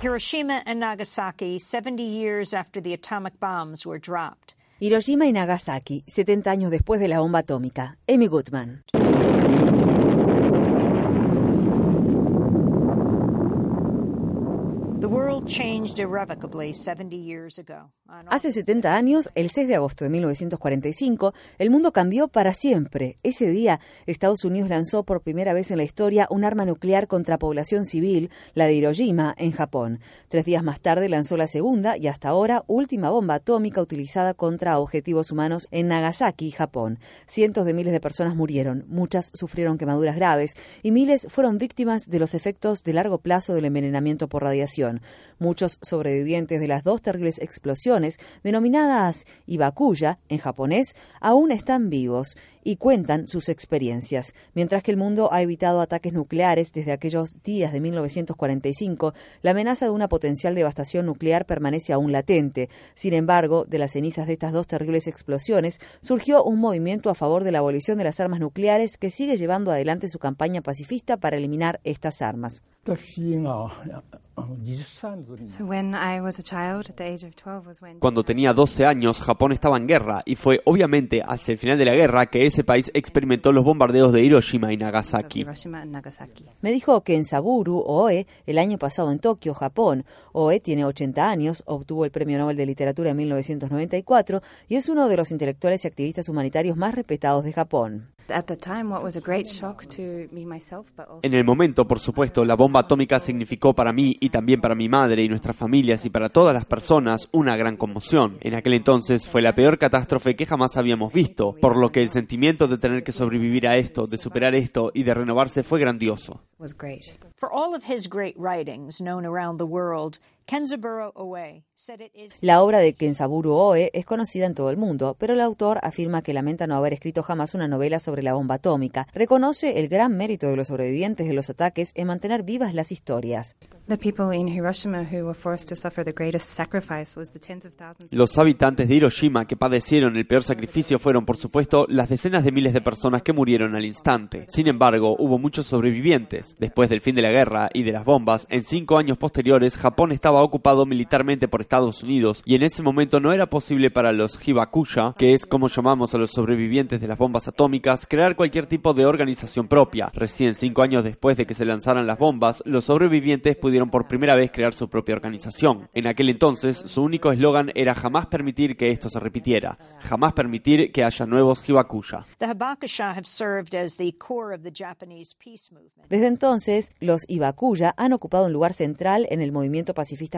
Hiroshima and Nagasaki, 70 years after the atomic bombs were dropped. Y Nagasaki, 70 años después de la bomba atómica. Amy Goodman. Hace 70 años, el 6 de agosto de 1945, el mundo cambió para siempre. Ese día, Estados Unidos lanzó por primera vez en la historia un arma nuclear contra población civil, la de Hiroshima, en Japón. Tres días más tarde lanzó la segunda y hasta ahora última bomba atómica utilizada contra objetivos humanos en Nagasaki, Japón. Cientos de miles de personas murieron, muchas sufrieron quemaduras graves y miles fueron víctimas de los efectos de largo plazo del envenenamiento por radiación. Muchos sobrevivientes de las dos terribles explosiones, denominadas Ibakuya en japonés, aún están vivos y cuentan sus experiencias. Mientras que el mundo ha evitado ataques nucleares desde aquellos días de 1945, la amenaza de una potencial devastación nuclear permanece aún latente. Sin embargo, de las cenizas de estas dos terribles explosiones surgió un movimiento a favor de la abolición de las armas nucleares que sigue llevando adelante su campaña pacifista para eliminar estas armas. Cuando tenía 12 años, Japón estaba en guerra y fue obviamente hacia el final de la guerra que ese país experimentó los bombardeos de Hiroshima y Nagasaki. Me dijo que en Saburu Oe, el año pasado en Tokio, Japón, Oe tiene 80 años, obtuvo el Premio Nobel de Literatura en 1994 y es uno de los intelectuales y activistas humanitarios más respetados de Japón. En el momento, por supuesto, la bomba atómica significó para mí y también para mi madre y nuestras familias y para todas las personas una gran conmoción. En aquel entonces fue la peor catástrofe que jamás habíamos visto, por lo que el sentimiento de tener que sobrevivir a esto, de superar esto y de renovarse fue grandioso. La obra de Kenzaburo Oe es conocida en todo el mundo, pero el autor afirma que lamenta no haber escrito jamás una novela sobre la bomba atómica. Reconoce el gran mérito de los sobrevivientes de los ataques en mantener vivas las historias. Los habitantes de Hiroshima que padecieron el peor sacrificio fueron, por supuesto, las decenas de miles de personas que murieron al instante. Sin embargo, hubo muchos sobrevivientes. Después del fin de la guerra y de las bombas, en cinco años posteriores, Japón estaba ocupado militarmente por Estados Unidos y en ese momento no era posible para los Hibakusha, que es como llamamos a los sobrevivientes de las bombas atómicas, crear cualquier tipo de organización propia. Recién cinco años después de que se lanzaran las bombas, los sobrevivientes pudieron por primera vez crear su propia organización. En aquel entonces, su único eslogan era jamás permitir que esto se repitiera, jamás permitir que haya nuevos Hibakusha. Desde entonces, los Hibakuya han ocupado un lugar central en el movimiento pacifista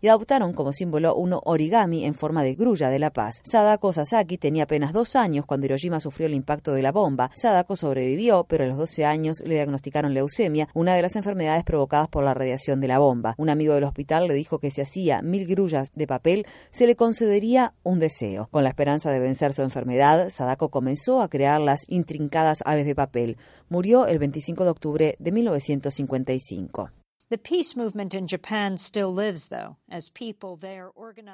y adoptaron como símbolo un origami en forma de grulla de la paz. Sadako Sasaki tenía apenas dos años cuando Hiroshima sufrió el impacto de la bomba. Sadako sobrevivió, pero a los 12 años le diagnosticaron leucemia, una de las enfermedades provocadas por la radiación de la bomba. Un amigo del hospital le dijo que si hacía mil grullas de papel, se le concedería un deseo. Con la esperanza de vencer su enfermedad, Sadako comenzó a crear las intrincadas aves de papel. Murió el 25 de octubre de 1955.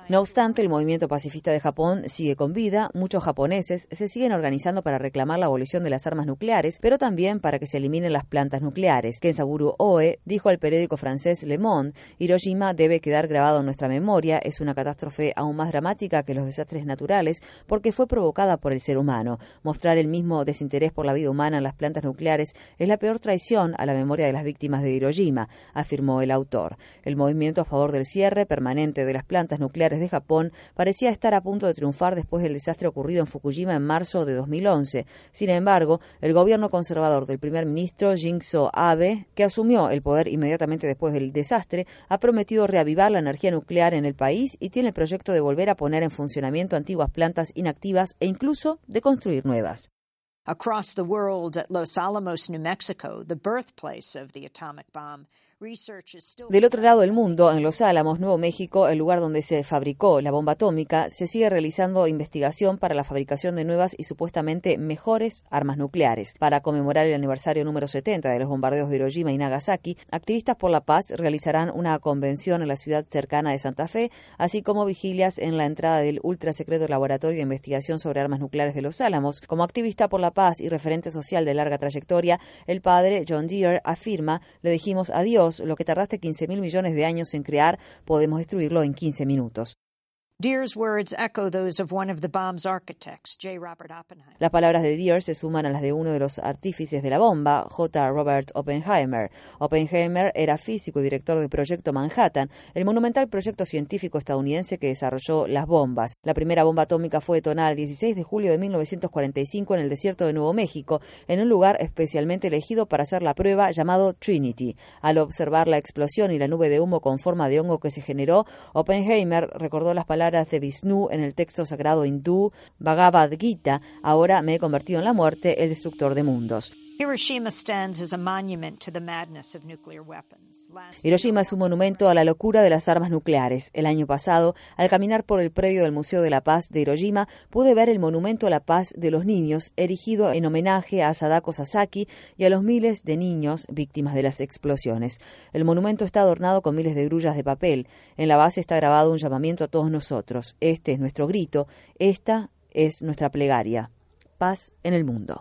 No obstante, el movimiento pacifista de Japón sigue con vida. Muchos japoneses se siguen organizando para reclamar la abolición de las armas nucleares, pero también para que se eliminen las plantas nucleares. Kensaburo Oe dijo al periódico francés Le Monde, Hiroshima debe quedar grabado en nuestra memoria. Es una catástrofe aún más dramática que los desastres naturales porque fue provocada por el ser humano. Mostrar el mismo desinterés por la vida humana en las plantas nucleares es la peor traición a la memoria de las víctimas de Hiroshima afirmó el autor. El movimiento a favor del cierre permanente de las plantas nucleares de Japón parecía estar a punto de triunfar después del desastre ocurrido en Fukushima en marzo de 2011. Sin embargo, el gobierno conservador del primer ministro Shinzo Abe, que asumió el poder inmediatamente después del desastre, ha prometido reavivar la energía nuclear en el país y tiene el proyecto de volver a poner en funcionamiento antiguas plantas inactivas e incluso de construir nuevas. Across the world, at Los Alamos, New Mexico, the birthplace of the atomic bomb, del otro lado del mundo, en Los Álamos, Nuevo México, el lugar donde se fabricó la bomba atómica, se sigue realizando investigación para la fabricación de nuevas y supuestamente mejores armas nucleares. Para conmemorar el aniversario número 70 de los bombardeos de Hiroshima y Nagasaki, activistas por la paz realizarán una convención en la ciudad cercana de Santa Fe, así como vigilias en la entrada del ultrasecreto laboratorio de investigación sobre armas nucleares de Los Álamos. Como activista por la paz y referente social de larga trayectoria, el padre John Deere afirma, le dijimos adiós lo que tardaste 15 mil millones de años en crear, podemos destruirlo en 15 minutos. Las palabras de Deere se suman a las de uno de los artífices de la bomba, J. Robert Oppenheimer. Oppenheimer era físico y director del proyecto Manhattan, el monumental proyecto científico estadounidense que desarrolló las bombas. La primera bomba atómica fue detonada el 16 de julio de 1945 en el desierto de Nuevo México, en un lugar especialmente elegido para hacer la prueba llamado Trinity. Al observar la explosión y la nube de humo con forma de hongo que se generó, Oppenheimer recordó las palabras de Vishnu en el texto sagrado hindú Bhagavad Gita, ahora me he convertido en la muerte, el destructor de mundos. Hiroshima es un monumento a la locura de las armas nucleares. El año pasado, al caminar por el predio del Museo de la Paz de Hiroshima, pude ver el monumento a la paz de los niños, erigido en homenaje a Sadako Sasaki y a los miles de niños víctimas de las explosiones. El monumento está adornado con miles de grullas de papel. En la base está grabado un llamamiento a todos nosotros. Este es nuestro grito, esta es nuestra plegaria. Paz en el mundo.